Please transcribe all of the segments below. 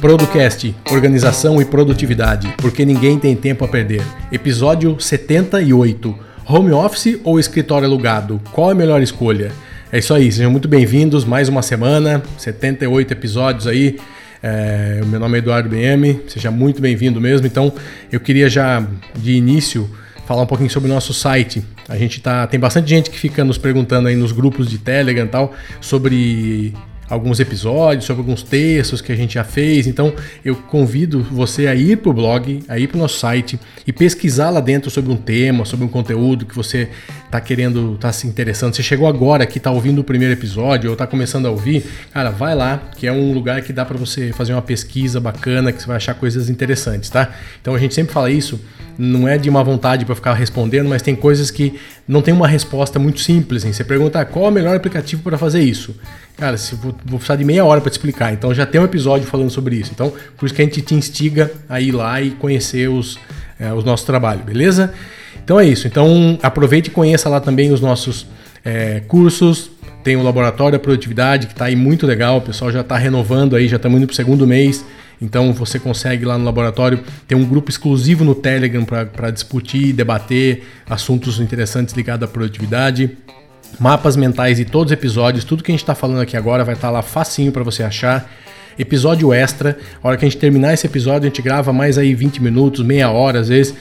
Producast, Organização e Produtividade, porque ninguém tem tempo a perder. Episódio 78. Home office ou escritório alugado? Qual é a melhor escolha? É isso aí, sejam muito bem-vindos. Mais uma semana, 78 episódios aí. É, meu nome é Eduardo BM, seja muito bem-vindo mesmo. Então, eu queria já de início falar um pouquinho sobre o nosso site. A gente tá tem bastante gente que fica nos perguntando aí nos grupos de Telegram e tal sobre alguns episódios, sobre alguns textos que a gente já fez. Então eu convido você a ir para o blog, a ir para o nosso site e pesquisar lá dentro sobre um tema, sobre um conteúdo que você está querendo, está se interessando. Você chegou agora aqui, está ouvindo o primeiro episódio ou está começando a ouvir, cara, vai lá, que é um lugar que dá para você fazer uma pesquisa bacana, que você vai achar coisas interessantes, tá? Então a gente sempre fala isso não é de uma vontade para ficar respondendo, mas tem coisas que não tem uma resposta muito simples. Assim. Você pergunta ah, qual é o melhor aplicativo para fazer isso. Cara, se vou, vou precisar de meia hora para te explicar. Então já tem um episódio falando sobre isso. Então, por isso que a gente te instiga a ir lá e conhecer os, é, os nossos trabalhos, beleza? Então é isso. Então aproveite e conheça lá também os nossos é, cursos. Tem o Laboratório da Produtividade, que está aí muito legal. O pessoal já está renovando aí, já estamos indo para o segundo mês. Então você consegue lá no laboratório ter um grupo exclusivo no Telegram para discutir e debater assuntos interessantes ligados à produtividade. Mapas mentais de todos os episódios, tudo que a gente está falando aqui agora vai estar tá lá facinho para você achar episódio extra. A hora que a gente terminar esse episódio, a gente grava mais aí 20 minutos, meia hora, às vezes,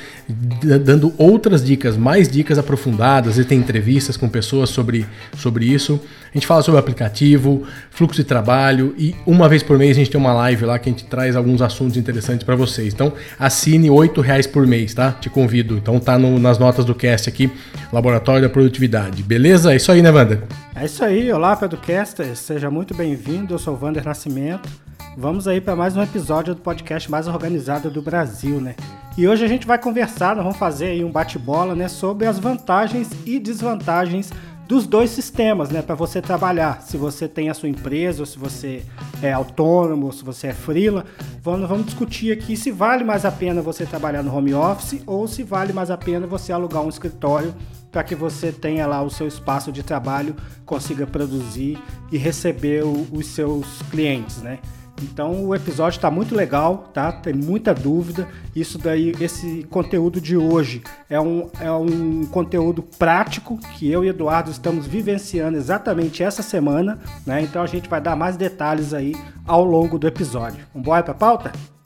dando outras dicas, mais dicas aprofundadas. E tem entrevistas com pessoas sobre, sobre isso. A gente fala sobre aplicativo, fluxo de trabalho e uma vez por mês a gente tem uma live lá que a gente traz alguns assuntos interessantes para vocês. Então assine R$ reais por mês, tá? Te convido. Então tá no, nas notas do cast aqui, Laboratório da Produtividade. Beleza? É isso aí, né, Wander? É isso aí. Olá, Pedrocaster. Seja muito bem-vindo. Eu sou o Wander Nascimento. Vamos aí para mais um episódio do podcast mais organizado do Brasil, né? E hoje a gente vai conversar, nós vamos fazer aí um bate-bola, né, sobre as vantagens e desvantagens dos dois sistemas, né, para você trabalhar. Se você tem a sua empresa, ou se você é autônomo, ou se você é freela, vamos, vamos discutir aqui se vale mais a pena você trabalhar no home office ou se vale mais a pena você alugar um escritório para que você tenha lá o seu espaço de trabalho, consiga produzir e receber o, os seus clientes, né? Então o episódio está muito legal, tá? Tem muita dúvida. Isso daí, esse conteúdo de hoje é um, é um conteúdo prático que eu e Eduardo estamos vivenciando exatamente essa semana, né? Então a gente vai dar mais detalhes aí ao longo do episódio. Vamos para a pauta?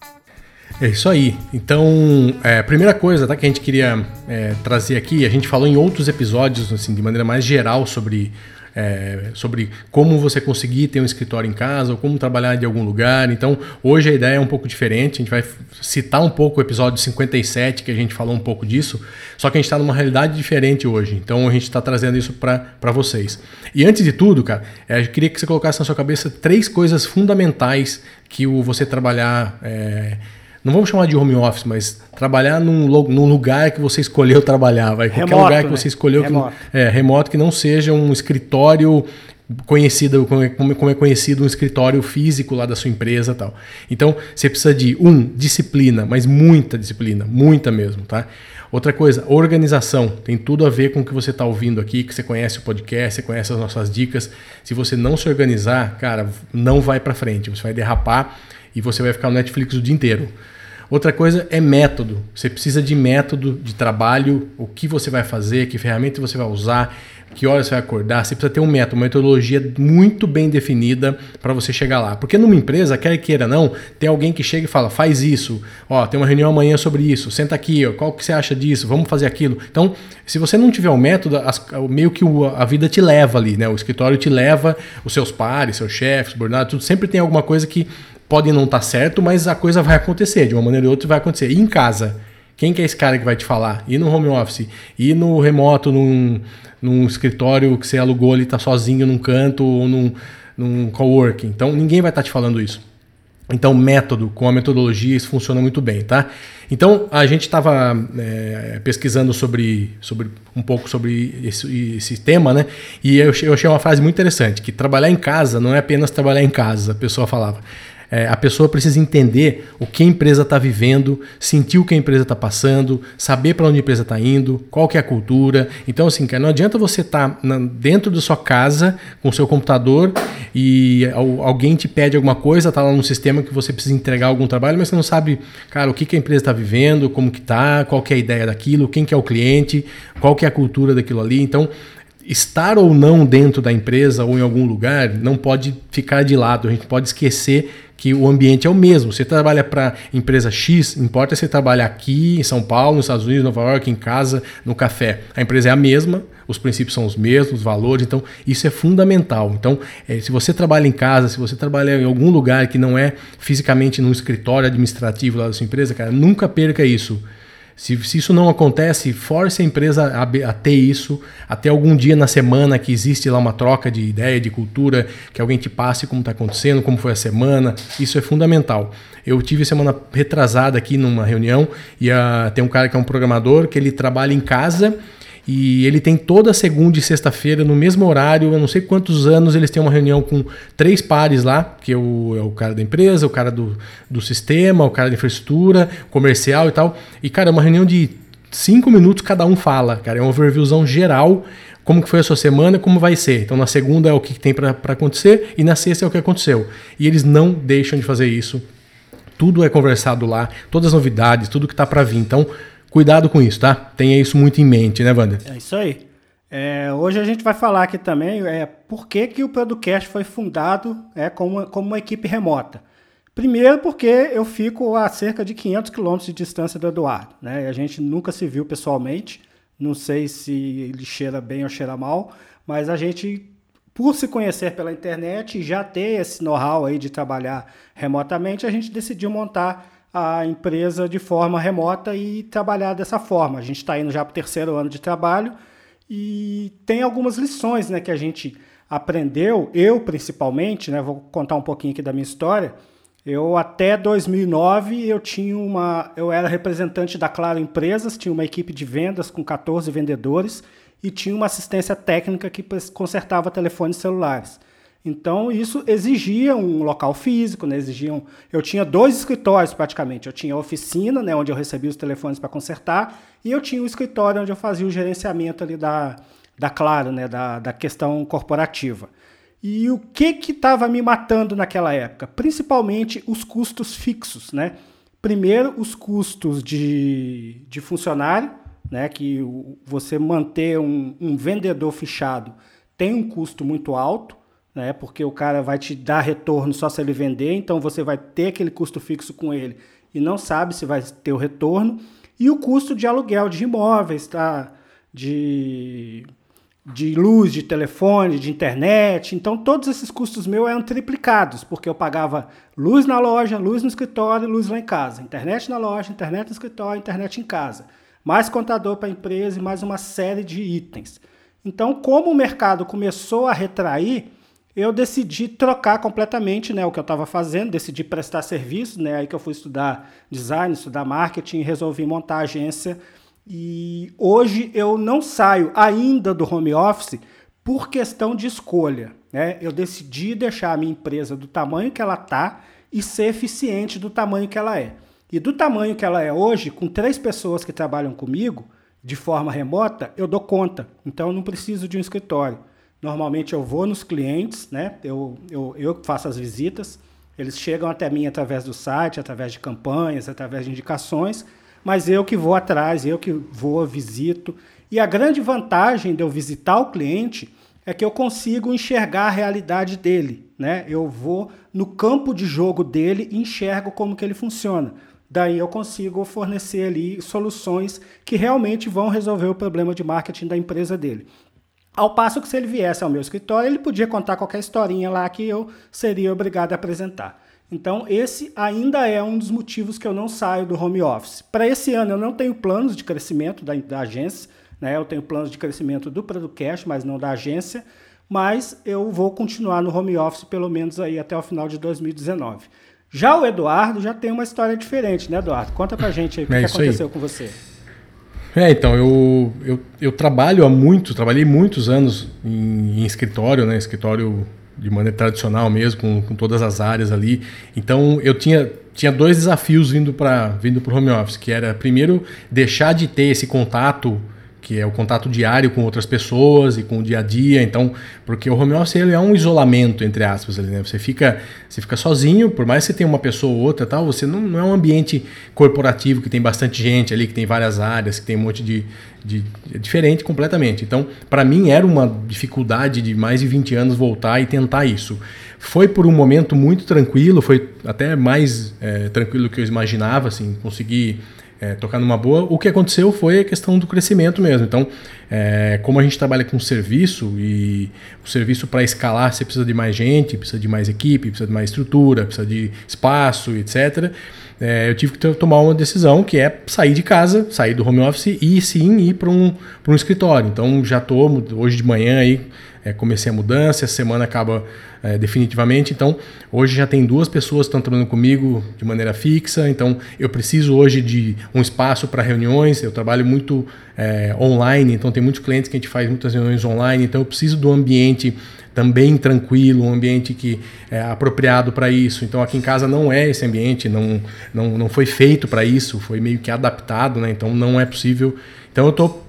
É isso aí. Então, é, primeira coisa tá, que a gente queria é, trazer aqui, a gente falou em outros episódios, assim, de maneira mais geral sobre é, sobre como você conseguir ter um escritório em casa ou como trabalhar de algum lugar. Então, hoje a ideia é um pouco diferente. A gente vai citar um pouco o episódio 57, que a gente falou um pouco disso, só que a gente está numa realidade diferente hoje. Então, a gente está trazendo isso para vocês. E antes de tudo, cara, é, eu queria que você colocasse na sua cabeça três coisas fundamentais que o você trabalhar. É, não vamos chamar de home office, mas trabalhar num, num lugar que você escolheu trabalhar, vai, qualquer lugar que né? você escolheu remoto. Que, é, remoto que não seja um escritório conhecido como é conhecido um escritório físico lá da sua empresa tal. Então você precisa de um disciplina, mas muita disciplina, muita mesmo, tá? Outra coisa, organização tem tudo a ver com o que você está ouvindo aqui, que você conhece o podcast, você conhece as nossas dicas. Se você não se organizar, cara, não vai para frente, você vai derrapar e você vai ficar no Netflix o dia inteiro. Outra coisa é método. Você precisa de método de trabalho, o que você vai fazer, que ferramenta você vai usar, que horas você vai acordar. Você precisa ter um método, uma metodologia muito bem definida para você chegar lá. Porque numa empresa, quer queira não, tem alguém que chega e fala, faz isso, ó, tem uma reunião amanhã sobre isso, senta aqui, ó, qual que você acha disso, vamos fazer aquilo. Então, se você não tiver o um método, as, meio que o, a vida te leva ali, né? O escritório te leva, os seus pares, seus chefes, subordinados, tudo, sempre tem alguma coisa que pode não estar tá certo, mas a coisa vai acontecer, de uma maneira ou outra vai acontecer. E em casa, quem que é esse cara que vai te falar? E no home office? E no remoto, num, num escritório que você alugou ali, está sozinho num canto ou num, num coworking. Então ninguém vai estar tá te falando isso. Então, método, com a metodologia, isso funciona muito bem, tá? Então, a gente estava é, pesquisando sobre, sobre um pouco sobre esse, esse tema, né? E eu, eu achei uma frase muito interessante, que trabalhar em casa não é apenas trabalhar em casa, a pessoa falava. É, a pessoa precisa entender o que a empresa está vivendo, sentir o que a empresa está passando, saber para onde a empresa está indo, qual que é a cultura. Então, assim, cara, não adianta você estar tá dentro da sua casa com o seu computador e alguém te pede alguma coisa, tá lá no sistema que você precisa entregar algum trabalho, mas você não sabe, cara, o que, que a empresa está vivendo, como que tá, qual que é a ideia daquilo, quem que é o cliente, qual que é a cultura daquilo ali. Então, estar ou não dentro da empresa ou em algum lugar não pode ficar de lado. A gente pode esquecer que o ambiente é o mesmo. Você trabalha para empresa X, importa se trabalha aqui em São Paulo, nos Estados Unidos, Nova York, em casa, no café. A empresa é a mesma, os princípios são os mesmos, os valores, então isso é fundamental. Então, é, se você trabalha em casa, se você trabalha em algum lugar que não é fisicamente num escritório administrativo lá da sua empresa, cara, nunca perca isso. Se, se, isso não acontece, force a empresa a, a, ter isso, até algum dia na semana que existe lá uma troca de ideia, de cultura, que alguém te passe como está acontecendo, como foi a semana. Isso é fundamental. Eu tive semana retrasada aqui numa reunião e a, tem um cara que é um programador que ele trabalha em casa e ele tem toda segunda e sexta-feira, no mesmo horário, eu não sei quantos anos, eles têm uma reunião com três pares lá, que é o, é o cara da empresa, o cara do, do sistema, o cara da infraestrutura, comercial e tal. E, cara, é uma reunião de cinco minutos cada um fala, cara. É uma overviewzão geral, como que foi a sua semana, como vai ser. Então, na segunda é o que tem para acontecer e na sexta é o que aconteceu. E eles não deixam de fazer isso. Tudo é conversado lá, todas as novidades, tudo que está para vir. Então, Cuidado com isso, tá? Tenha isso muito em mente, né, Wander? É isso aí. É, hoje a gente vai falar aqui também é, por que, que o Producast foi fundado é, como, como uma equipe remota. Primeiro porque eu fico a cerca de 500 quilômetros de distância do Eduardo. Né? A gente nunca se viu pessoalmente. Não sei se ele cheira bem ou cheira mal, mas a gente, por se conhecer pela internet e já ter esse know-how aí de trabalhar remotamente, a gente decidiu montar a empresa de forma remota e trabalhar dessa forma. A gente está indo já para o terceiro ano de trabalho e tem algumas lições né, que a gente aprendeu, eu principalmente, né, vou contar um pouquinho aqui da minha história. Eu até 2009 eu tinha uma, eu era representante da Claro Empresas, tinha uma equipe de vendas com 14 vendedores e tinha uma assistência técnica que consertava telefones celulares. Então isso exigia um local físico, né? Exigiam. Eu tinha dois escritórios praticamente. Eu tinha a oficina, né, onde eu recebia os telefones para consertar, e eu tinha o escritório onde eu fazia o gerenciamento ali da, da Claro, né, da, da questão corporativa. E o que que estava me matando naquela época? Principalmente os custos fixos, né? Primeiro, os custos de, de funcionário, né? Que você manter um, um vendedor fechado tem um custo muito alto né? Porque o cara vai te dar retorno só se ele vender, então você vai ter aquele custo fixo com ele e não sabe se vai ter o retorno. E o custo de aluguel de imóveis, tá? De, de luz, de telefone, de internet. Então, todos esses custos meus eram triplicados, porque eu pagava luz na loja, luz no escritório, luz lá em casa. Internet na loja, internet no escritório, internet em casa. Mais contador para a empresa e mais uma série de itens. Então, como o mercado começou a retrair, eu decidi trocar completamente né, o que eu estava fazendo, decidi prestar serviço, né, aí que eu fui estudar design, estudar marketing, resolvi montar a agência. E hoje eu não saio ainda do home office por questão de escolha. Né? Eu decidi deixar a minha empresa do tamanho que ela está e ser eficiente do tamanho que ela é. E do tamanho que ela é hoje, com três pessoas que trabalham comigo, de forma remota, eu dou conta. Então eu não preciso de um escritório. Normalmente eu vou nos clientes, né? Eu, eu, eu faço as visitas, eles chegam até mim através do site, através de campanhas, através de indicações, mas eu que vou atrás, eu que vou, visito. E a grande vantagem de eu visitar o cliente é que eu consigo enxergar a realidade dele, né? Eu vou no campo de jogo dele e enxergo como que ele funciona. Daí eu consigo fornecer ali soluções que realmente vão resolver o problema de marketing da empresa dele. Ao passo que se ele viesse ao meu escritório, ele podia contar qualquer historinha lá que eu seria obrigado a apresentar. Então, esse ainda é um dos motivos que eu não saio do home office. Para esse ano, eu não tenho planos de crescimento da, da agência, né? eu tenho planos de crescimento do Producast, mas não da agência, mas eu vou continuar no home office pelo menos aí até o final de 2019. Já o Eduardo já tem uma história diferente, né, Eduardo? Conta pra gente aí o que, é que aconteceu aí. com você. É, então, eu, eu, eu trabalho há muito, trabalhei muitos anos em, em escritório, né? Escritório de maneira tradicional mesmo, com, com todas as áreas ali. Então eu tinha, tinha dois desafios vindo para vindo o home office, que era primeiro deixar de ter esse contato que é o contato diário com outras pessoas e com o dia a dia. Então, porque o home office ele é um isolamento entre aspas, ali, né? Você fica, você fica sozinho, por mais que você tenha uma pessoa ou outra, tal, você não, não é um ambiente corporativo que tem bastante gente ali, que tem várias áreas, que tem um monte de, de é diferente completamente. Então, para mim era uma dificuldade de mais de 20 anos voltar e tentar isso. Foi por um momento muito tranquilo, foi até mais é, tranquilo do que eu imaginava, assim, conseguir é, tocar numa boa. O que aconteceu foi a questão do crescimento mesmo. Então, é, como a gente trabalha com serviço e o serviço para escalar você precisa de mais gente, precisa de mais equipe, precisa de mais estrutura, precisa de espaço, etc. É, eu tive que tomar uma decisão que é sair de casa, sair do home office e sim ir para um, um escritório. Então já estou hoje de manhã aí é, comecei a mudança, essa semana acaba é, definitivamente. Então, hoje já tem duas pessoas que estão trabalhando comigo de maneira fixa. Então, eu preciso hoje de um espaço para reuniões. Eu trabalho muito é, online, então tem muitos clientes que a gente faz muitas reuniões online. Então, eu preciso do ambiente também tranquilo, um ambiente que é apropriado para isso. Então aqui em casa não é esse ambiente, não, não, não foi feito para isso, foi meio que adaptado, né? Então não é possível. Então eu estou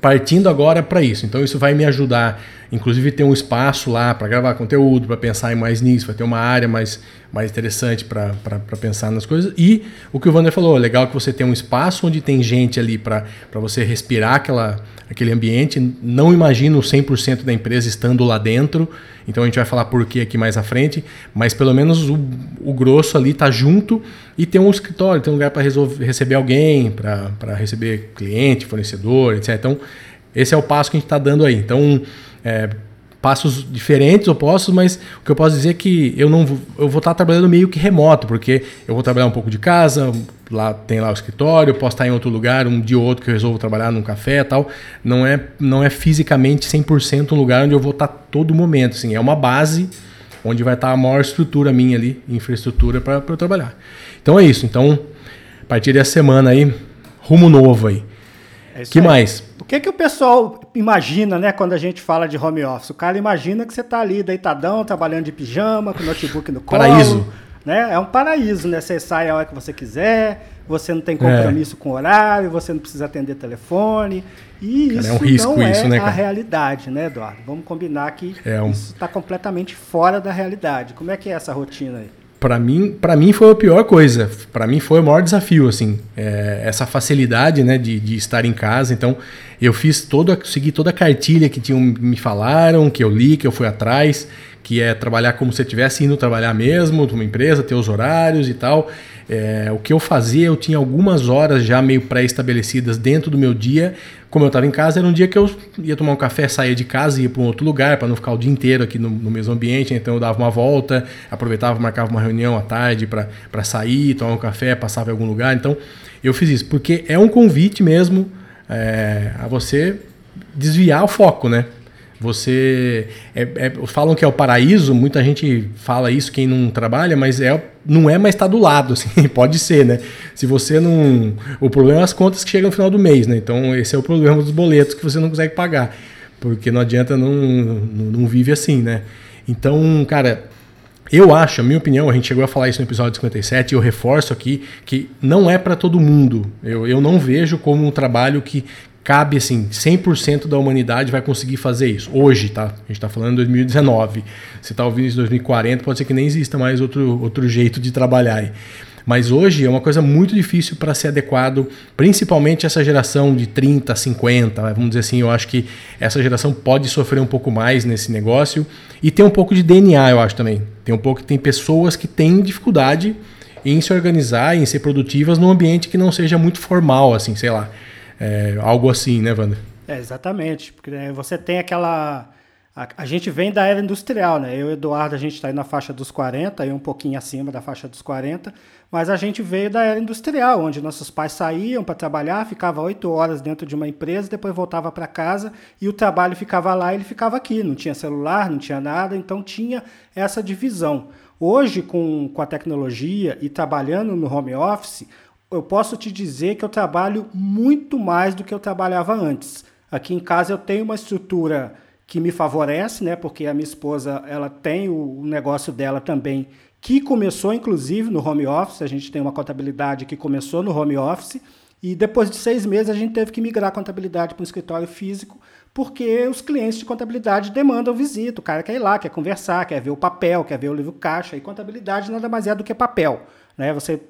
partindo agora para isso. Então isso vai me ajudar Inclusive tem um espaço lá para gravar conteúdo, para pensar em mais nisso, vai ter uma área mais, mais interessante para pensar nas coisas. E o que o Wander falou, legal que você tem um espaço onde tem gente ali para você respirar aquela, aquele ambiente. Não imagino 100% da empresa estando lá dentro, então a gente vai falar por que aqui mais à frente, mas pelo menos o, o grosso ali está junto e tem um escritório, tem um lugar para receber alguém, para receber cliente, fornecedor, etc. Então, esse é o passo que a gente está dando aí. Então, é, passos diferentes, opostos, mas o que eu posso dizer é que eu não vou, eu vou estar trabalhando meio que remoto, porque eu vou trabalhar um pouco de casa, lá tem lá o escritório, eu posso estar em outro lugar, um dia ou outro que eu resolvo trabalhar num café tal. Não é, não é fisicamente 100% um lugar onde eu vou estar todo momento, assim, é uma base onde vai estar a maior estrutura minha ali, infraestrutura para eu trabalhar. Então é isso. Então, a partir dessa semana aí, rumo novo aí. É que aí. mais? O que, que o pessoal imagina, né, quando a gente fala de home office? O cara imagina que você está ali deitadão, trabalhando de pijama, com o notebook no colo. Paraíso. Né? É um paraíso, né? Você sai a hora que você quiser, você não tem compromisso é. com horário, você não precisa atender telefone. E cara, isso é um risco não isso, é né, a realidade, né, Eduardo? Vamos combinar que é um... isso está completamente fora da realidade. Como é que é essa rotina aí? Para mim, para mim foi a pior coisa. Para mim foi o maior desafio, assim, é, essa facilidade, né, de, de, estar em casa. Então, eu fiz toda, segui toda a cartilha que tinham me falaram, que eu li, que eu fui atrás, que é trabalhar como se estivesse indo trabalhar mesmo, numa empresa, ter os horários e tal. É, o que eu fazia, eu tinha algumas horas já meio pré-estabelecidas dentro do meu dia. Como eu estava em casa, era um dia que eu ia tomar um café, saía de casa e ia para um outro lugar, para não ficar o dia inteiro aqui no, no, mesmo ambiente. Então eu dava uma volta, aproveitava, marcava uma reunião à tarde para sair, tomar um café, passava em algum lugar. Então eu fiz isso, porque é um convite mesmo é, a você desviar o foco, né? Você. É, é, falam que é o paraíso, muita gente fala isso, quem não trabalha, mas é, não é mais estar tá do lado, assim, pode ser, né? Se você não. O problema é as contas que chegam no final do mês, né? Então, esse é o problema dos boletos que você não consegue pagar. Porque não adianta, não, não, não vive assim, né? Então, cara, eu acho, a minha opinião, a gente chegou a falar isso no episódio 57 e eu reforço aqui que não é para todo mundo. Eu, eu não vejo como um trabalho que, cabe assim, 100% da humanidade vai conseguir fazer isso. Hoje, tá? A gente está falando em 2019. Se está ouvindo isso em 2040, pode ser que nem exista mais outro, outro jeito de trabalhar aí. Mas hoje é uma coisa muito difícil para ser adequado, principalmente essa geração de 30, 50, vamos dizer assim, eu acho que essa geração pode sofrer um pouco mais nesse negócio e tem um pouco de DNA, eu acho também. Tem um pouco tem pessoas que têm dificuldade em se organizar, em ser produtivas num ambiente que não seja muito formal, assim, sei lá. É, algo assim, né, Wander? É, exatamente. Porque né, você tem aquela. A, a, gente vem da era industrial, né? Eu e Eduardo, a gente está aí na faixa dos 40, aí um pouquinho acima da faixa dos 40, mas a gente veio da era industrial, onde nossos pais saíam para trabalhar, ficava oito horas dentro de uma empresa, depois voltava para casa e o trabalho ficava lá e ele ficava aqui. Não tinha celular, não tinha nada, então tinha essa divisão. Hoje, com, com a tecnologia e trabalhando no home office, eu posso te dizer que eu trabalho muito mais do que eu trabalhava antes. Aqui em casa eu tenho uma estrutura que me favorece, né? Porque a minha esposa ela tem o negócio dela também, que começou inclusive no home office. A gente tem uma contabilidade que começou no home office e depois de seis meses a gente teve que migrar a contabilidade para um escritório físico, porque os clientes de contabilidade demandam visita. O cara quer ir lá, quer conversar, quer ver o papel, quer ver o livro caixa. E contabilidade nada mais é do que papel, né? Você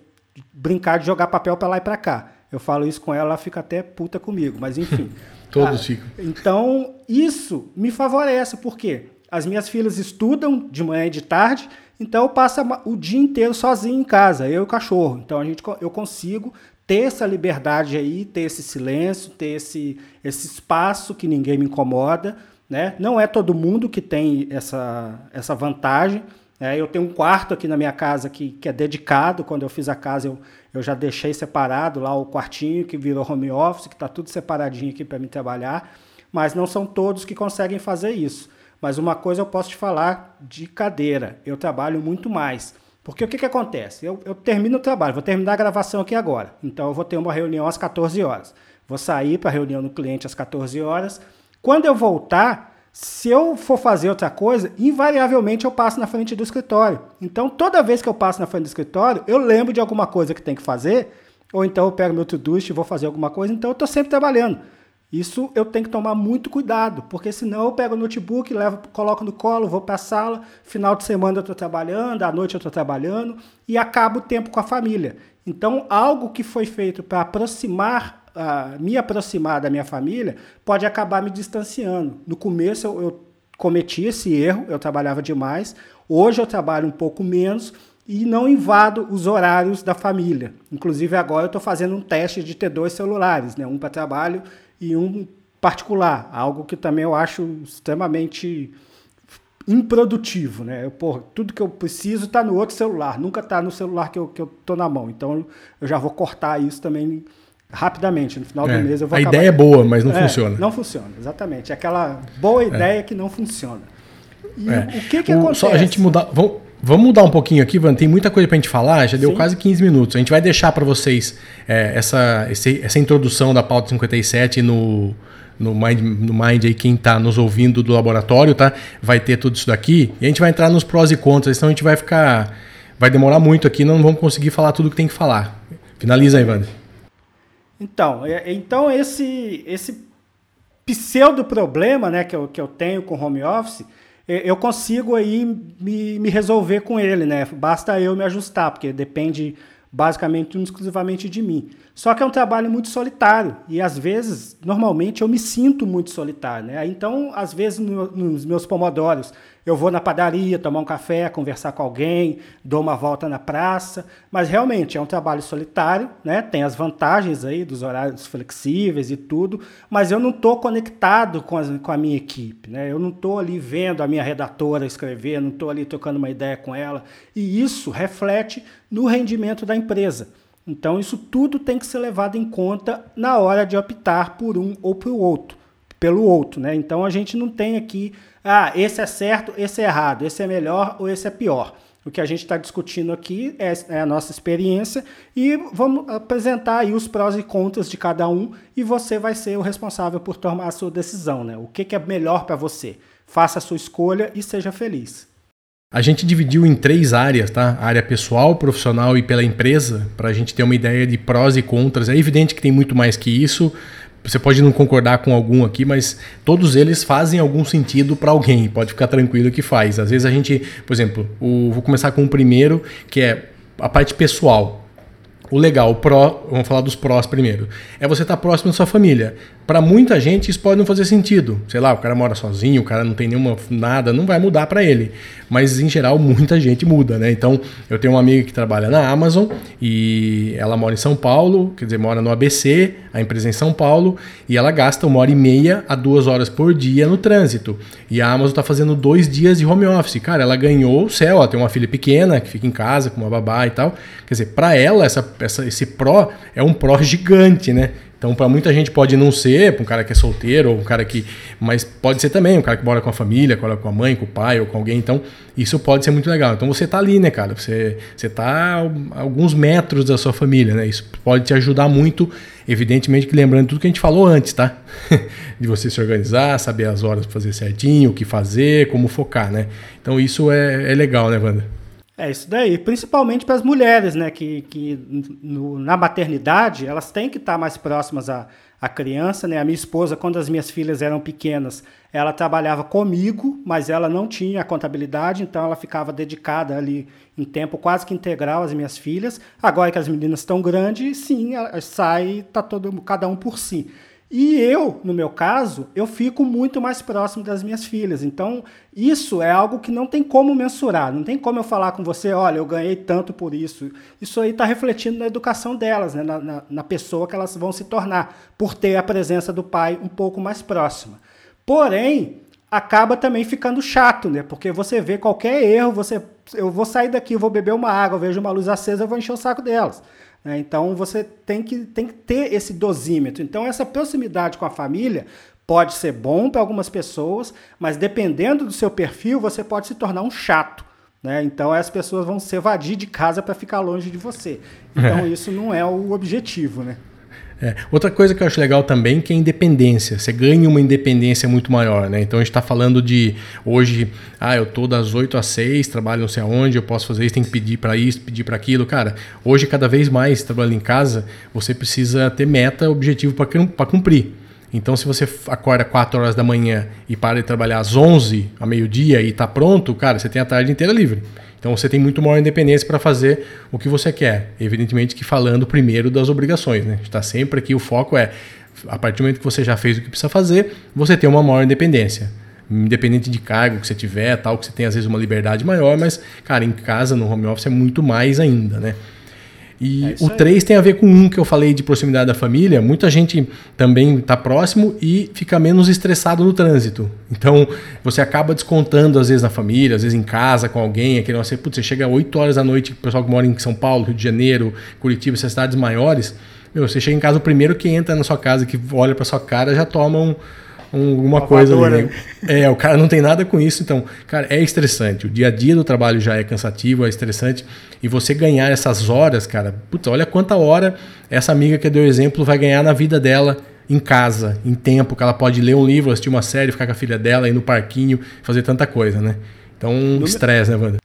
brincar de jogar papel para lá e para cá. Eu falo isso com ela, ela fica até puta comigo, mas enfim. Todos ah, ficam. Então, isso me favorece, porque as minhas filhas estudam de manhã e de tarde, então eu passo o dia inteiro sozinho em casa, eu e o cachorro. Então a gente, eu consigo ter essa liberdade aí, ter esse silêncio, ter esse, esse espaço que ninguém me incomoda. Né? Não é todo mundo que tem essa, essa vantagem. É, eu tenho um quarto aqui na minha casa que, que é dedicado. Quando eu fiz a casa, eu, eu já deixei separado lá o quartinho que virou home office, que está tudo separadinho aqui para mim trabalhar. Mas não são todos que conseguem fazer isso. Mas uma coisa eu posso te falar de cadeira: eu trabalho muito mais. Porque o que, que acontece? Eu, eu termino o trabalho, vou terminar a gravação aqui agora. Então eu vou ter uma reunião às 14 horas. Vou sair para a reunião do cliente às 14 horas. Quando eu voltar, se eu for fazer outra coisa, invariavelmente eu passo na frente do escritório. Então, toda vez que eu passo na frente do escritório, eu lembro de alguma coisa que tem que fazer, ou então eu pego meu to-do e vou fazer alguma coisa, então eu estou sempre trabalhando. Isso eu tenho que tomar muito cuidado, porque senão eu pego o notebook, levo, coloco no colo, vou para a sala, final de semana eu estou trabalhando, à noite eu estou trabalhando e acabo o tempo com a família. Então, algo que foi feito para aproximar uh, me aproximar da minha família, pode acabar me distanciando. No começo eu, eu cometi esse erro, eu trabalhava demais. Hoje eu trabalho um pouco menos e não invado os horários da família. Inclusive agora eu estou fazendo um teste de ter dois celulares, né? um para trabalho e um particular, algo que também eu acho extremamente improdutivo, né? Eu, porra, tudo que eu preciso está no outro celular, nunca está no celular que eu, que eu tô na mão. Então eu já vou cortar isso também rapidamente. No final é, do mês eu vou A acabar... ideia é boa, mas não é, funciona. Não funciona, exatamente. É aquela boa é. ideia é. que não funciona. E é. o que que o, acontece? Só a gente mudar... Vamos, vamos mudar um pouquinho aqui, Van. Tem muita coisa para a gente falar. Já deu Sim. quase 15 minutos. A gente vai deixar para vocês essa, esse, essa introdução da pauta 57 no no Mind, no Mind aí, quem está nos ouvindo do laboratório, tá? Vai ter tudo isso daqui. E a gente vai entrar nos prós e contras, então a gente vai ficar. Vai demorar muito aqui, não vamos conseguir falar tudo que tem que falar. Finaliza aí, Wander. Então, é, então esse, esse pseudo problema né, que, eu, que eu tenho com home office, eu consigo aí me, me resolver com ele, né? Basta eu me ajustar, porque depende basicamente exclusivamente de mim. Só que é um trabalho muito solitário e às vezes, normalmente, eu me sinto muito solitário. Né? Então, às vezes, no, nos meus pomodoros, eu vou na padaria tomar um café, conversar com alguém, dou uma volta na praça, mas realmente é um trabalho solitário, né? tem as vantagens aí dos horários flexíveis e tudo, mas eu não estou conectado com, as, com a minha equipe. Né? Eu não estou ali vendo a minha redatora escrever, não estou ali trocando uma ideia com ela, e isso reflete no rendimento da empresa. Então, isso tudo tem que ser levado em conta na hora de optar por um ou por outro, pelo outro. Né? Então, a gente não tem aqui, ah, esse é certo, esse é errado, esse é melhor ou esse é pior. O que a gente está discutindo aqui é, é, a nossa experiência e vamos apresentar aí os prós e contras de cada um e você vai ser o responsável por tomar a sua decisão. Né? O que, que é melhor para você? Faça a sua escolha e seja feliz. A gente dividiu em três áreas, tá? Área pessoal, profissional e pela empresa, para a gente ter uma ideia de prós e contras. É evidente que tem muito mais que isso. Você pode não concordar com algum aqui, mas todos eles fazem algum sentido para alguém. Pode ficar tranquilo que faz. Às vezes a gente, por exemplo, o, vou começar com o primeiro, que é a parte pessoal. O legal, o pró, vamos falar dos prós primeiro, é você estar tá próximo da sua família. Para muita gente isso pode não fazer sentido. Sei lá, o cara mora sozinho, o cara não tem nenhuma nada, não vai mudar para ele. Mas em geral muita gente muda, né? Então, eu tenho uma amiga que trabalha na Amazon e ela mora em São Paulo, quer dizer, mora no ABC, a empresa é em São Paulo, e ela gasta uma hora e meia a duas horas por dia no trânsito. E a Amazon está fazendo dois dias de home office. Cara, ela ganhou o céu, ela tem uma filha pequena que fica em casa com uma babá e tal. Quer dizer, para ela, essa, essa, esse pró é um pró gigante, né? Então, para muita gente pode não ser, para um cara que é solteiro, ou um cara que. Mas pode ser também, um cara que mora com a família, com a mãe, com o pai ou com alguém. Então, isso pode ser muito legal. Então, você está ali, né, cara? Você, você tá a alguns metros da sua família, né? Isso pode te ajudar muito. Evidentemente que lembrando tudo que a gente falou antes, tá? De você se organizar, saber as horas para fazer certinho, o que fazer, como focar, né? Então, isso é, é legal, né, Wanda? É isso daí, principalmente para as mulheres, né, que, que no, na maternidade elas têm que estar mais próximas à, à criança, né? A minha esposa, quando as minhas filhas eram pequenas, ela trabalhava comigo, mas ela não tinha a contabilidade, então ela ficava dedicada ali em tempo quase que integral às minhas filhas. Agora que as meninas estão grandes, sim, sai, tá todo cada um por si. E eu, no meu caso, eu fico muito mais próximo das minhas filhas. Então, isso é algo que não tem como mensurar. Não tem como eu falar com você, olha, eu ganhei tanto por isso. Isso aí está refletindo na educação delas, né? na, na, na pessoa que elas vão se tornar, por ter a presença do pai um pouco mais próxima. Porém, acaba também ficando chato, né? Porque você vê qualquer erro, você, eu vou sair daqui, vou beber uma água, eu vejo uma luz acesa, eu vou encher o saco delas. Né? Então você tem que, tem que ter esse dosímetro. Então essa proximidade com a família pode ser bom para algumas pessoas, mas dependendo do seu perfil, você pode se tornar um chato. Né? Então as pessoas vão se evadir de casa para ficar longe de você. Então é. isso não é o objetivo, né? É. Outra coisa que eu acho legal também que é a independência. Você ganha uma independência muito maior, né? Então a gente está falando de hoje, ah, eu tô das 8 às 6, trabalho não sei aonde, eu posso fazer isso, tem que pedir para isso, pedir para aquilo. Cara, hoje cada vez mais trabalhando em casa, você precisa ter meta, objetivo para cumprir. Então, se você acorda 4 horas da manhã e para de trabalhar às 11, a meio-dia e está pronto, cara, você tem a tarde inteira livre. Então você tem muito maior independência para fazer o que você quer. Evidentemente que falando primeiro das obrigações, né? Está sempre aqui o foco é a partir do momento que você já fez o que precisa fazer, você tem uma maior independência. Independente de cargo que você tiver, tal, que você tem às vezes uma liberdade maior, mas cara, em casa no home office é muito mais ainda, né? E é o 3 tem a ver com um que eu falei de proximidade da família. Muita gente também está próximo e fica menos estressado no trânsito. Então, você acaba descontando, às vezes, na família, às vezes em casa com alguém. Aquele você, putz, você chega 8 horas da noite, o pessoal que mora em São Paulo, Rio de Janeiro, Curitiba, essas cidades maiores. Meu, você chega em casa, o primeiro que entra na sua casa, que olha para sua cara, já toma um alguma coisa ali. Né? É, o cara não tem nada com isso, então, cara, é estressante. O dia a dia do trabalho já é cansativo, é estressante. E você ganhar essas horas, cara, puta, olha quanta hora essa amiga que deu exemplo vai ganhar na vida dela em casa, em tempo, que ela pode ler um livro, assistir uma série, ficar com a filha dela, ir no parquinho, fazer tanta coisa, né? Então, estresse, né, Wanda?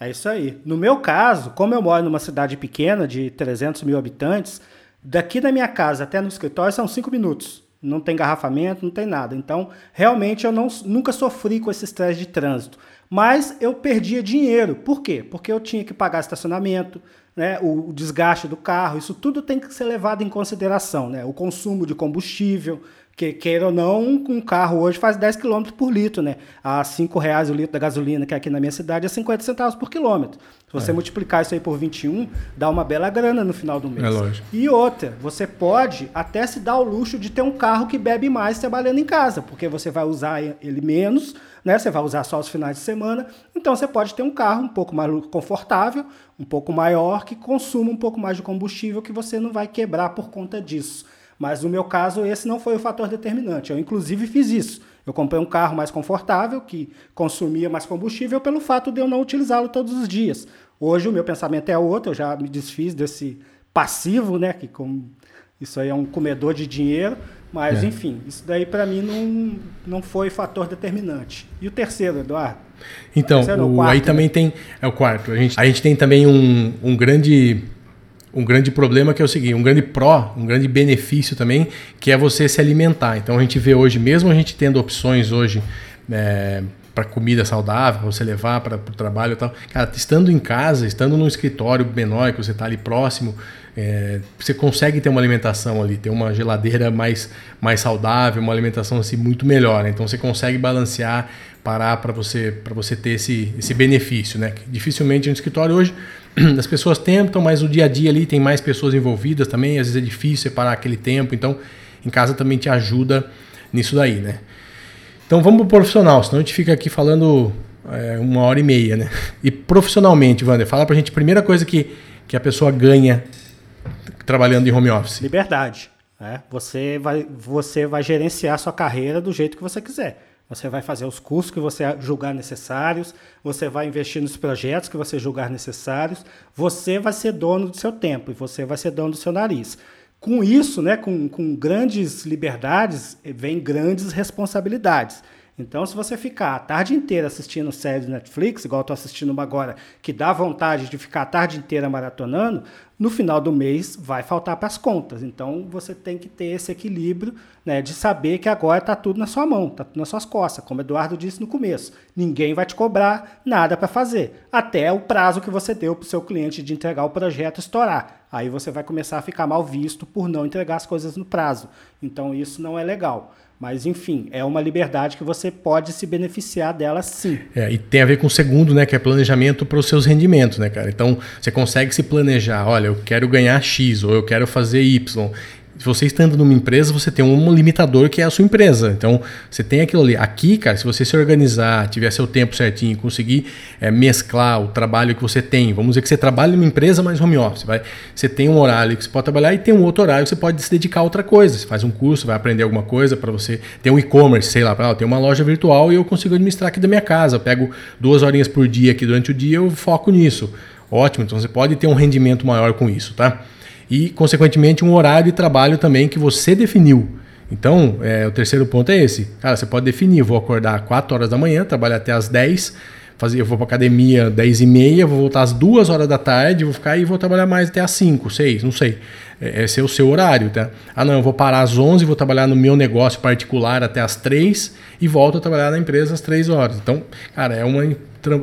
É isso aí. No meu caso, como eu moro numa cidade pequena de 300 mil habitantes, daqui da minha casa até no escritório são cinco minutos não tem engarrafamento, não tem nada. Então, realmente eu não, nunca sofri com esse estresse de trânsito. Mas eu perdia dinheiro. Por quê? Porque eu tinha que pagar estacionamento, né, o, o desgaste do carro, isso tudo tem que ser levado em consideração. Né? O consumo de combustível, que queira ou não, um carro hoje faz 10 km por litro, né? A 5 reais o litro da gasolina, que aqui na minha cidade é 50 centavos por quilômetro. Se você é. multiplicar isso aí por 21, dá uma bela grana no final do mês. É lógico. E outra, você pode até se dar o luxo de ter um carro que bebe mais trabalhando em casa, porque você vai usar ele menos, né? Você vai usar só os finais de semana. Então você pode ter um carro um pouco mais confortável, um pouco maior, que consuma um pouco mais de combustível, que você não vai quebrar por conta disso. Mas no meu caso, esse não foi o fator determinante. Eu, inclusive, fiz isso. Eu comprei um carro mais confortável, que consumia mais combustível, pelo fato de eu não utilizá-lo todos os dias. Hoje o meu pensamento é outro, eu já me desfiz desse passivo, né? Que com, isso aí é um comedor de dinheiro. Mas, é. enfim, isso daí para mim não, não foi fator determinante. E o terceiro, Eduardo? Então, o, o quarto, aí né? também tem. É o quarto. A gente, a gente tem também um, um grande um grande problema que é o seguinte, um grande pró, um grande benefício também, que é você se alimentar. Então a gente vê hoje, mesmo a gente tendo opções hoje é, para comida saudável, para você levar para o trabalho e tal, cara, estando em casa, estando num escritório menor, que você está ali próximo, é, você consegue ter uma alimentação ali, ter uma geladeira mais, mais saudável, uma alimentação assim muito melhor. Né? Então você consegue balancear, parar para você, você ter esse, esse benefício. Né? Dificilmente no escritório hoje as pessoas tentam, mas o dia a dia ali tem mais pessoas envolvidas também, às vezes é difícil separar aquele tempo, então em casa também te ajuda nisso daí, né? Então vamos pro profissional, senão a gente fica aqui falando é, uma hora e meia, né? E profissionalmente, Wander, fala pra gente a primeira coisa que, que a pessoa ganha trabalhando em home office. Liberdade. Né? Você, vai, você vai gerenciar a sua carreira do jeito que você quiser. Você vai fazer os cursos que você julgar necessários, você vai investir nos projetos que você julgar necessários, você vai ser dono do seu tempo e você vai ser dono do seu nariz. Com isso, né, com, com grandes liberdades, vem grandes responsabilidades. Então, se você ficar a tarde inteira assistindo séries do Netflix, igual estou assistindo uma agora, que dá vontade de ficar a tarde inteira maratonando, no final do mês vai faltar para as contas. Então, você tem que ter esse equilíbrio né, de saber que agora está tudo na sua mão, está tudo nas suas costas, como o Eduardo disse no começo. Ninguém vai te cobrar nada para fazer, até o prazo que você deu para o seu cliente de entregar o projeto estourar. Aí você vai começar a ficar mal visto por não entregar as coisas no prazo. Então, isso não é legal. Mas, enfim, é uma liberdade que você pode se beneficiar dela sim. É, e tem a ver com o segundo, né? Que é planejamento para os seus rendimentos, né, cara? Então, você consegue se planejar, olha, eu quero ganhar X ou eu quero fazer Y se você estando numa empresa, você tem um limitador que é a sua empresa. Então, você tem aquilo ali. Aqui, cara, se você se organizar, tiver seu tempo certinho, conseguir é, mesclar o trabalho que você tem, vamos dizer que você trabalha numa empresa mais home office, vai, você tem um horário que você pode trabalhar e tem um outro horário que você pode se dedicar a outra coisa. Você faz um curso, vai aprender alguma coisa para você ter um e-commerce, sei lá, para ter uma loja virtual e eu consigo administrar aqui da minha casa. Eu pego duas horinhas por dia aqui durante o dia, eu foco nisso. Ótimo, então você pode ter um rendimento maior com isso, tá? E, consequentemente, um horário de trabalho também que você definiu. Então, é, o terceiro ponto é esse. Cara, você pode definir, vou acordar 4 horas da manhã, trabalhar até as 10, fazer, eu vou para academia 10 e meia, vou voltar às 2 horas da tarde, vou ficar e vou trabalhar mais até as 5, 6, não sei. É, esse é o seu horário, tá? Ah, não, eu vou parar às 11, vou trabalhar no meu negócio particular até as 3 e volto a trabalhar na empresa às 3 horas. Então, cara, é uma,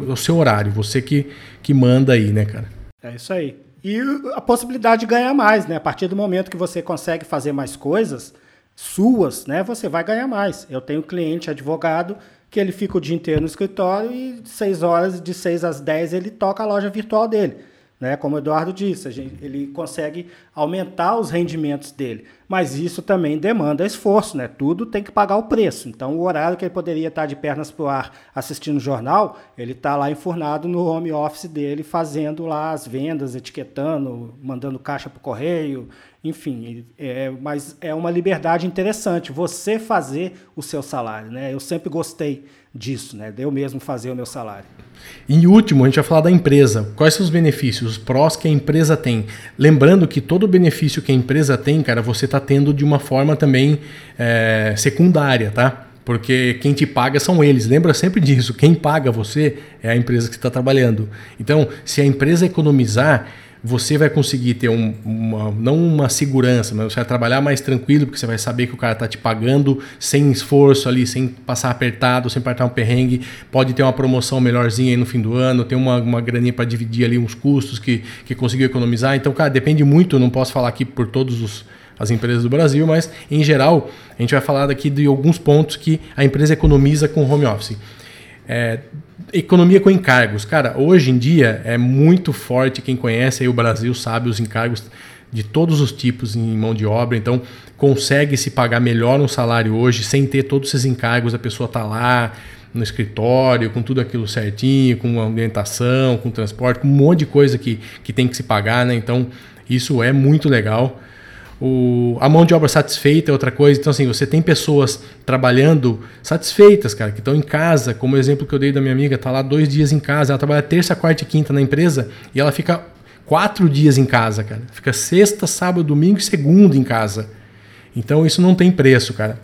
o seu horário, você que, que manda aí, né, cara? É isso aí e a possibilidade de ganhar mais, né? A partir do momento que você consegue fazer mais coisas suas, né? Você vai ganhar mais. Eu tenho cliente advogado que ele fica o dia inteiro no escritório e seis horas, de 6 às 10, ele toca a loja virtual dele. Né? Como o Eduardo disse, gente, ele consegue aumentar os rendimentos dele. Mas isso também demanda esforço, né? Tudo tem que pagar o preço. Então, o horário que ele poderia estar de pernas para o ar assistindo o jornal, ele está lá enfurnado no home office dele, fazendo lá as vendas, etiquetando, mandando caixa para o correio, enfim. É, mas é uma liberdade interessante você fazer o seu salário, né? Eu sempre gostei disso, né? De eu mesmo fazer o meu salário. E último, a gente vai falar da empresa. Quais são os benefícios, os prós que a empresa tem? Lembrando que todo benefício que a empresa tem, cara, você está tendo de uma forma também é, secundária, tá? Porque quem te paga são eles. Lembra sempre disso. Quem paga você é a empresa que está trabalhando. Então, se a empresa economizar, você vai conseguir ter um, uma, não uma segurança, mas você vai trabalhar mais tranquilo, porque você vai saber que o cara está te pagando sem esforço ali, sem passar apertado, sem apertar um perrengue. Pode ter uma promoção melhorzinha aí no fim do ano, ter uma, uma graninha para dividir ali uns custos que, que conseguiu economizar. Então, cara, depende muito, não posso falar aqui por todos os as empresas do Brasil, mas em geral a gente vai falar daqui de alguns pontos que a empresa economiza com home office. É, economia com encargos. Cara, hoje em dia é muito forte. Quem conhece aí o Brasil sabe os encargos de todos os tipos em mão de obra. Então, consegue se pagar melhor um salário hoje sem ter todos esses encargos. A pessoa está lá no escritório, com tudo aquilo certinho, com ambientação, com transporte, com um monte de coisa que, que tem que se pagar. Né? Então, isso é muito legal. O, a mão de obra satisfeita é outra coisa. Então, assim, você tem pessoas trabalhando satisfeitas, cara, que estão em casa, como o exemplo que eu dei da minha amiga, tá lá dois dias em casa, ela trabalha terça, quarta e quinta na empresa e ela fica quatro dias em casa, cara. Fica sexta, sábado, domingo e segundo em casa. Então, isso não tem preço, cara.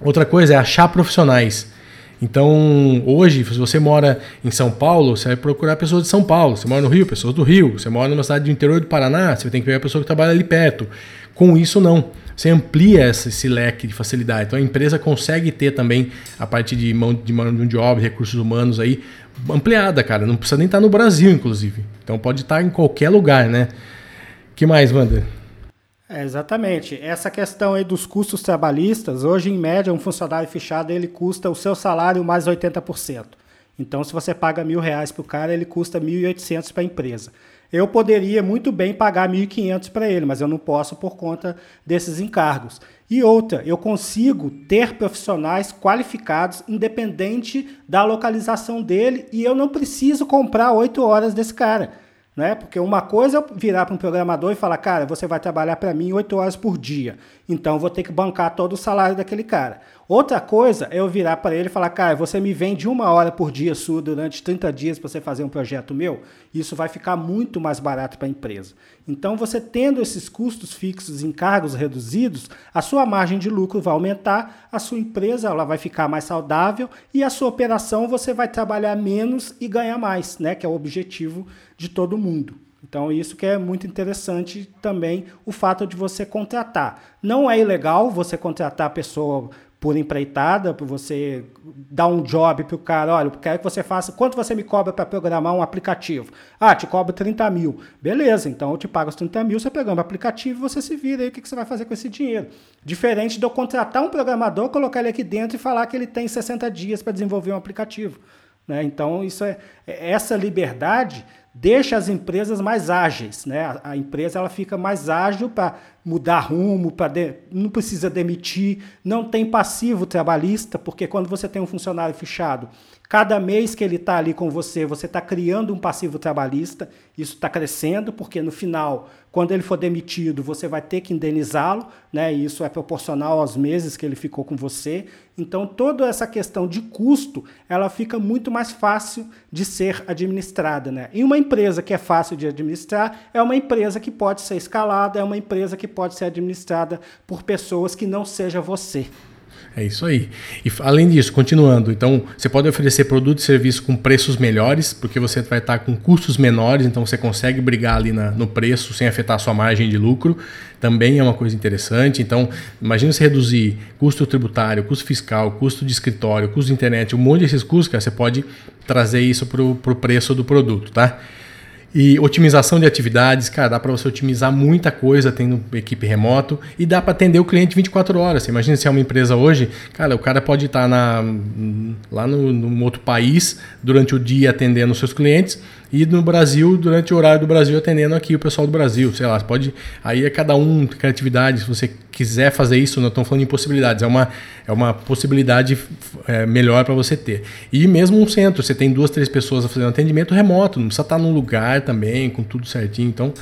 Outra coisa é achar profissionais. Então, hoje, se você mora em São Paulo, você vai procurar pessoas de São Paulo. Você mora no Rio, pessoas do Rio. Você mora numa cidade do interior do Paraná, você tem que pegar a pessoa que trabalha ali perto. Com isso, não. Você amplia esse, esse, leque de facilidade. Então a empresa consegue ter também a parte de mão de, mão de obra, recursos humanos aí ampliada, cara. Não precisa nem estar no Brasil, inclusive. Então pode estar em qualquer lugar, né? que mais, Wander? É, exatamente. Essa questão aí dos custos trabalhistas, hoje em média um funcionário fechado ele custa o seu salário mais 80%. Então se você paga mil reais para o cara, ele custa 1.800 para a empresa eu poderia muito bem pagar 1.500 para ele, mas eu não posso por conta desses encargos. E outra, eu consigo ter profissionais qualificados independente da localização dele e eu não preciso comprar oito horas desse cara. Né? Porque uma coisa é eu virar para um programador e falar, cara, você vai trabalhar para mim oito horas por dia, então vou ter que bancar todo o salário daquele cara. Outra coisa é eu virar para ele e falar, cara, você me vende uma hora por dia sua durante 30 dias para você fazer um projeto meu, isso vai ficar muito mais barato para a empresa. Então, você tendo esses custos fixos em cargos reduzidos, a sua margem de lucro vai aumentar, a sua empresa ela vai ficar mais saudável e a sua operação você vai trabalhar menos e ganhar mais, né? Que é o objetivo de todo mundo. Então, isso que é muito interessante também, o fato de você contratar. Não é ilegal você contratar a pessoa por empreitada, para você dar um job para o cara, olha, quero que você faça, quanto você me cobra para programar um aplicativo? Ah, te cobro 30 mil. Beleza, então eu te pago os 30 mil, você pegando o aplicativo, você se vira aí, o que, que você vai fazer com esse dinheiro? Diferente de eu contratar um programador, colocar ele aqui dentro e falar que ele tem 60 dias para desenvolver um aplicativo. Né? Então, isso é, é essa liberdade deixa as empresas mais ágeis, né? A, empresa ela fica mais ágil para mudar rumo, para não precisa demitir, não tem passivo trabalhista, porque quando você tem um funcionário fechado, cada mês que ele está ali com você, você está criando um passivo trabalhista, isso está crescendo, porque no final, quando ele for demitido, você vai ter que indenizá-lo, né? E isso é proporcional aos meses que ele ficou com você. Então, toda essa questão de custo, ela fica muito mais fácil de ser administrada, né? E uma empresa que é fácil de administrar é uma empresa que pode ser escalada, é uma empresa que pode ser administrada por pessoas que não seja você. É isso aí. E além disso, continuando, então você pode oferecer produto e serviço com preços melhores, porque você vai estar com custos menores, então você consegue brigar ali na, no preço sem afetar a sua margem de lucro. Também é uma coisa interessante. Então, imagina você reduzir custo tributário, custo fiscal, custo de escritório, custo de internet, um monte desses custos, cara, você pode trazer isso para o preço do produto, tá? E otimização de atividades, cara, dá para você otimizar muita coisa tendo equipe remoto e dá para atender o cliente 24 horas. Você imagina se é uma empresa hoje, cara, o cara pode estar na, lá no, num outro país durante o dia atendendo os seus clientes e no Brasil, durante o horário do Brasil, atendendo aqui o pessoal do Brasil. Sei lá, pode. Aí é cada um, criatividade. Se você quiser fazer isso, não estamos falando em possibilidades, é uma, é uma possibilidade é, melhor para você ter. E mesmo um centro, você tem duas, três pessoas fazendo atendimento remoto, não precisa estar num lugar também, com tudo certinho. Então,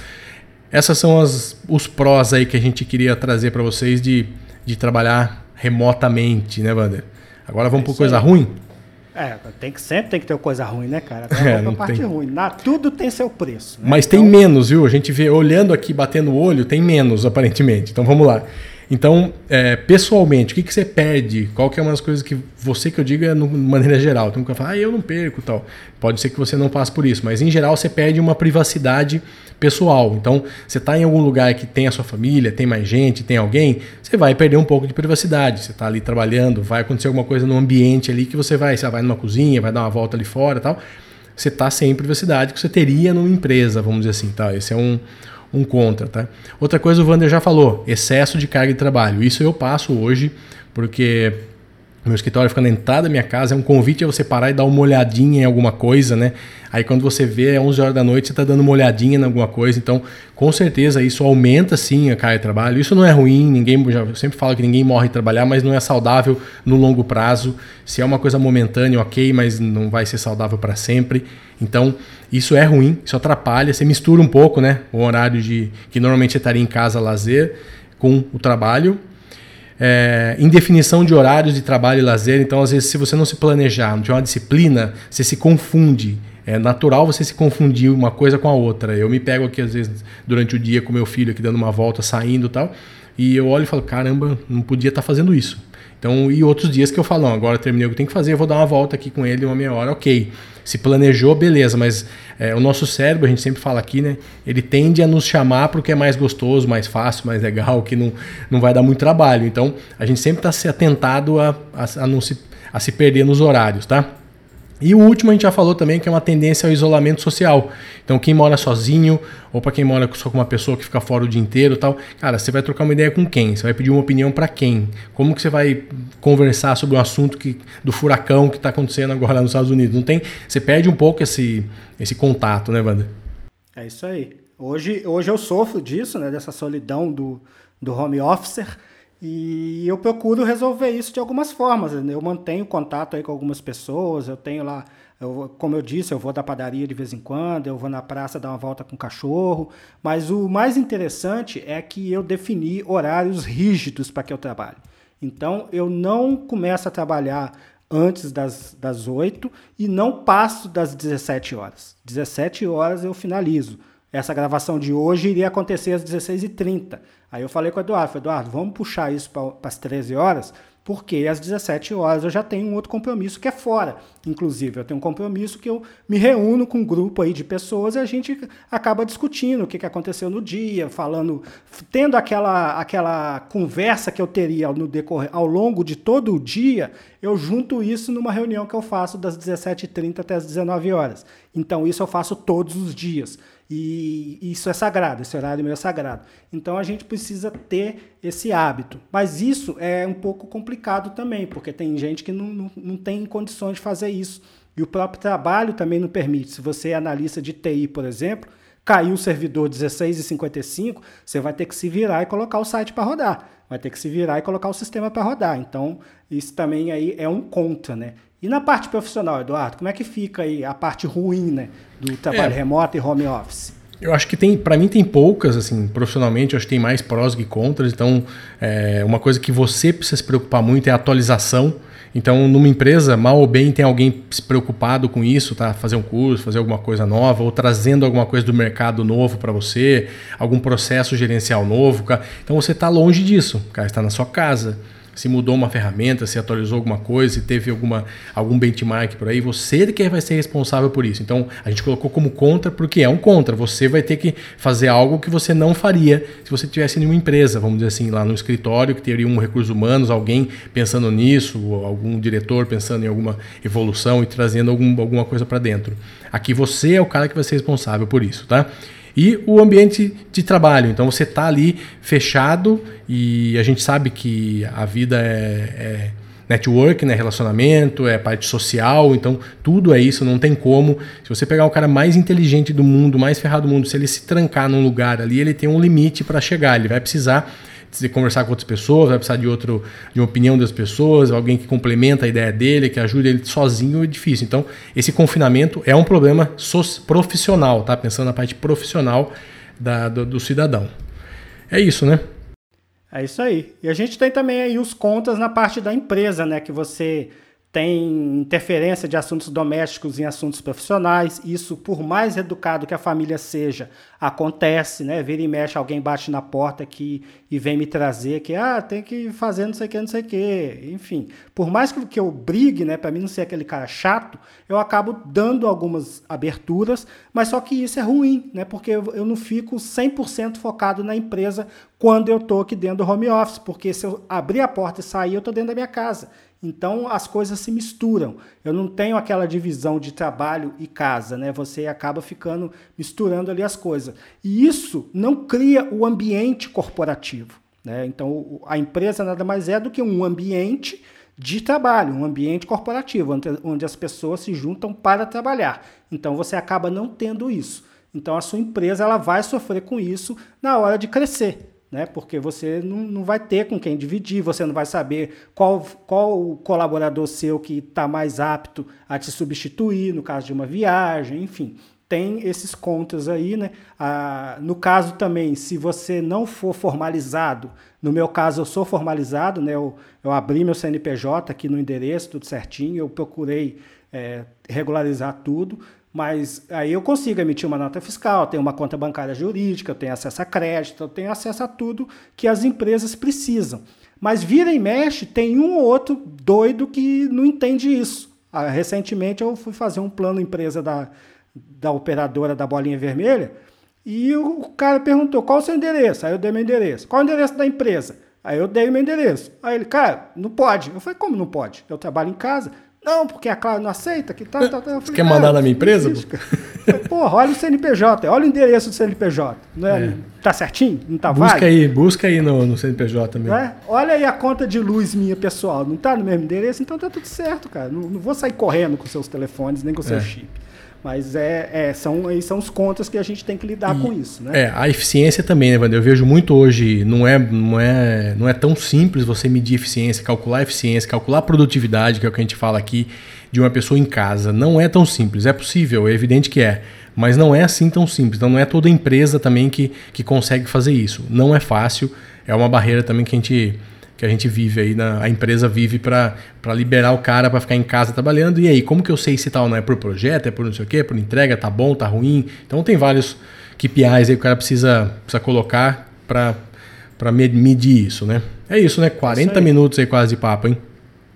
essas são as, os prós aí que a gente queria trazer para vocês de, de trabalhar remotamente, né, Wander? Agora vamos é por coisa ruim? É, tem que, sempre tem que ter coisa ruim, né, cara? é, não parte tem. ruim. Na, tudo tem seu preço. Né? Mas então... tem menos, viu? A gente vê, olhando aqui, batendo o olho, tem menos, aparentemente. Então vamos lá. Então, é, pessoalmente, o que, que você perde? Qual que é uma das coisas que você que eu digo é de maneira geral. Tem um que fala, ah, eu não perco tal. Pode ser que você não passe por isso, mas em geral você perde uma privacidade pessoal. Então, você está em algum lugar que tem a sua família, tem mais gente, tem alguém, você vai perder um pouco de privacidade. Você está ali trabalhando, vai acontecer alguma coisa no ambiente ali que você vai, você vai numa cozinha, vai dar uma volta ali fora tal. Você está sem privacidade que você teria numa empresa, vamos dizer assim. Tá? Esse é um, um contra, tá? Outra coisa o Vander já falou, excesso de carga de trabalho. Isso eu passo hoje, porque meu escritório fica na entrada da minha casa, é um convite a você parar e dar uma olhadinha em alguma coisa, né? Aí quando você vê, é 11 horas da noite, você está dando uma olhadinha em alguma coisa. Então, com certeza, isso aumenta sim a carga de trabalho. Isso não é ruim, ninguém, já, eu sempre falo que ninguém morre de trabalhar, mas não é saudável no longo prazo. Se é uma coisa momentânea, ok, mas não vai ser saudável para sempre. Então, isso é ruim, isso atrapalha. Você mistura um pouco, né? O horário de que normalmente você estaria em casa lazer com o trabalho é, indefinição de horários de trabalho e lazer. Então, às vezes, se você não se planejar, não tiver uma disciplina, você se confunde. É natural você se confundir uma coisa com a outra. Eu me pego aqui, às vezes, durante o dia com meu filho aqui dando uma volta, saindo e tal, e eu olho e falo, caramba, não podia estar tá fazendo isso. Então, e outros dias que eu falo, não, agora terminei o que tem que fazer, eu vou dar uma volta aqui com ele uma meia hora, ok. Se planejou, beleza, mas é, o nosso cérebro, a gente sempre fala aqui, né? Ele tende a nos chamar para o que é mais gostoso, mais fácil, mais legal, que não, não vai dar muito trabalho. Então, a gente sempre está se atentado a, a, a, não se, a se perder nos horários, tá? E o último a gente já falou também que é uma tendência ao isolamento social. Então, quem mora sozinho, ou para quem mora só com uma pessoa que fica fora o dia inteiro tal, cara, você vai trocar uma ideia com quem? Você vai pedir uma opinião para quem? Como que você vai conversar sobre um assunto que, do furacão que está acontecendo agora lá nos Estados Unidos? Não tem, você perde um pouco esse, esse contato, né, Wander? É isso aí. Hoje, hoje eu sofro disso, né, dessa solidão do, do home officer. E eu procuro resolver isso de algumas formas. Né? Eu mantenho contato aí com algumas pessoas, eu tenho lá Eu, como eu disse, eu vou da padaria de vez em quando, eu vou na praça dar uma volta com o cachorro, mas o mais interessante é que eu defini horários rígidos para que eu trabalhe. Então, eu não começo a trabalhar antes das, das 8 e não passo das 17 horas. 17 horas eu finalizo. Essa gravação de hoje iria acontecer às 16h30. Aí eu falei com o Eduardo, Eduardo, vamos puxar isso para as 13 horas, porque às 17 horas eu já tenho um outro compromisso que é fora. Inclusive, eu tenho um compromisso que eu me reúno com um grupo aí de pessoas e a gente acaba discutindo o que, que aconteceu no dia, falando, tendo aquela, aquela conversa que eu teria no decorrer, ao longo de todo o dia, eu junto isso numa reunião que eu faço das 17h30 até as 19 horas. Então, isso eu faço todos os dias. E isso é sagrado, esse horário meu é sagrado. Então a gente precisa ter esse hábito. Mas isso é um pouco complicado também, porque tem gente que não, não, não tem condições de fazer isso. E o próprio trabalho também não permite. Se você é analista de TI, por exemplo, caiu o servidor 16,55, você vai ter que se virar e colocar o site para rodar. Vai ter que se virar e colocar o sistema para rodar. Então, isso também aí é um contra, né? E na parte profissional, Eduardo, como é que fica aí a parte ruim, né, do trabalho é. remoto e home office? Eu acho que tem, para mim tem poucas, assim, profissionalmente, eu acho que tem mais prós que contras. Então, é, uma coisa que você precisa se preocupar muito é a atualização. Então, numa empresa, mal ou bem, tem alguém se preocupado com isso, tá? Fazer um curso, fazer alguma coisa nova, ou trazendo alguma coisa do mercado novo para você, algum processo gerencial novo. Cara. Então, você está longe disso, cara, está na sua casa se mudou uma ferramenta, se atualizou alguma coisa, se teve alguma, algum benchmark por aí, você que vai ser responsável por isso. Então a gente colocou como contra porque é um contra. Você vai ter que fazer algo que você não faria se você tivesse em uma empresa, vamos dizer assim, lá no escritório, que teria um recursos humanos, alguém pensando nisso, algum diretor pensando em alguma evolução e trazendo algum, alguma coisa para dentro. Aqui você é o cara que vai ser responsável por isso, tá? E o ambiente de trabalho. Então você está ali fechado e a gente sabe que a vida é, é network, né, relacionamento, é parte social, então tudo é isso, não tem como. Se você pegar o cara mais inteligente do mundo, mais ferrado do mundo, se ele se trancar num lugar ali, ele tem um limite para chegar, ele vai precisar de conversar com outras pessoas, vai precisar de outro, de uma opinião das pessoas, alguém que complementa a ideia dele, que ajude ele sozinho é difícil. Então, esse confinamento é um problema profissional, tá? Pensando na parte profissional da, do, do cidadão. É isso, né? É isso aí. E a gente tem também aí os contas na parte da empresa, né? Que você tem interferência de assuntos domésticos em assuntos profissionais. Isso, por mais educado que a família seja, acontece, né? Vira e mexe, alguém bate na porta aqui e vem me trazer que, ah, tem que fazer não sei o que, não sei o que. Enfim, por mais que, eu brigue, né, para mim não ser aquele cara chato, eu acabo dando algumas aberturas, mas só que isso é ruim, né? Porque eu, não fico 100% focado na empresa quando eu tô aqui dentro do home office, porque se eu abrir a porta e sair, eu tô dentro da minha casa. Então as coisas se misturam. Eu não tenho aquela divisão de trabalho e casa, né? Você acaba ficando misturando ali as coisas. E isso não cria o ambiente corporativo. Né? Então a empresa nada mais é do que um ambiente de trabalho, um ambiente corporativo, onde as pessoas se juntam para trabalhar. Então você acaba não tendo isso. Então a sua empresa ela vai sofrer com isso na hora de crescer né? Porque você não, não vai ter com quem dividir, você não vai saber qual, qual colaborador seu que está mais apto a te substituir no caso de uma viagem, enfim. Tem esses contas aí, né? Ah, no caso também, se você não for formalizado, no meu caso eu sou formalizado, né? Eu, eu abri meu CNPJ aqui no endereço, tudo certinho, eu procurei é, regularizar tudo, mas aí eu consigo emitir uma nota fiscal, tenho uma conta bancária jurídica, eu tenho acesso a crédito, eu tenho acesso a tudo que as empresas precisam. Mas vira e mexe, tem um ou outro doido que não entende isso. Ah, recentemente eu fui fazer um plano empresa da, da operadora da bolinha vermelha e o cara perguntou qual o seu endereço. Aí eu dei meu endereço. Qual o endereço da empresa? Aí eu dei o meu endereço. Aí ele, cara, não pode. Eu falei, como não pode? Eu trabalho em casa. Não, porque a Claro não aceita, que tal, tal, tal. Você quer mandar na minha empresa? Porra, olha o CNPJ, olha o endereço do CNPJ. Não é, é. Tá certinho? Não tá busca aí, busca aí no, no CNPJ mesmo. É? Olha aí a conta de luz minha pessoal, não tá no mesmo endereço, então tá tudo certo, cara. Não, não vou sair correndo com seus telefones, nem com seu é. chip. Mas é, é, são, são os contas que a gente tem que lidar e, com isso. Né? É, a eficiência também, né, Wander? Eu vejo muito hoje, não é, não, é, não é tão simples você medir eficiência, calcular eficiência, calcular produtividade, que é o que a gente fala aqui. de uma pessoa em casa. Não é tão simples. É possível, é evidente que é. Mas não é assim tão simples. Então não é toda empresa também que, que consegue fazer isso. Não é fácil. É uma barreira também que a gente, que a gente vive aí, na, a empresa vive para liberar o cara para ficar em casa trabalhando. E aí, como que eu sei se tal não é por projeto, é por não sei o quê, por entrega, tá bom, tá ruim? Então tem vários KPIs aí que o cara precisa, precisa colocar para medir isso, né? É isso, né? 40 aí. minutos aí quase de papo, hein?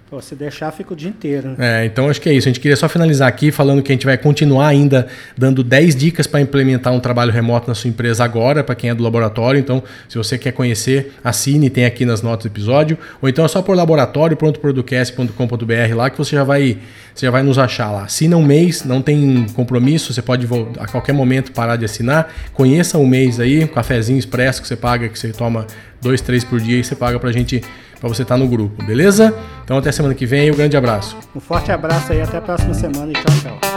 Pô, se deixar, fica o dia inteiro. Né? É, então acho que é isso. A gente queria só finalizar aqui falando que a gente vai continuar ainda dando 10 dicas para implementar um trabalho remoto na sua empresa agora, para quem é do laboratório. Então, se você quer conhecer, assine, tem aqui nas notas do episódio. Ou então é só por laboratório.producast.com.br lá que você já vai, você já vai nos achar lá. Assina um mês, não tem compromisso, você pode a qualquer momento parar de assinar. Conheça um mês aí, um cafezinho expresso que você paga, que você toma dois, três por dia e você paga pra gente para você estar tá no grupo, beleza? Então até semana que vem, um grande abraço. Um forte abraço aí, até a próxima semana e tchau, tchau.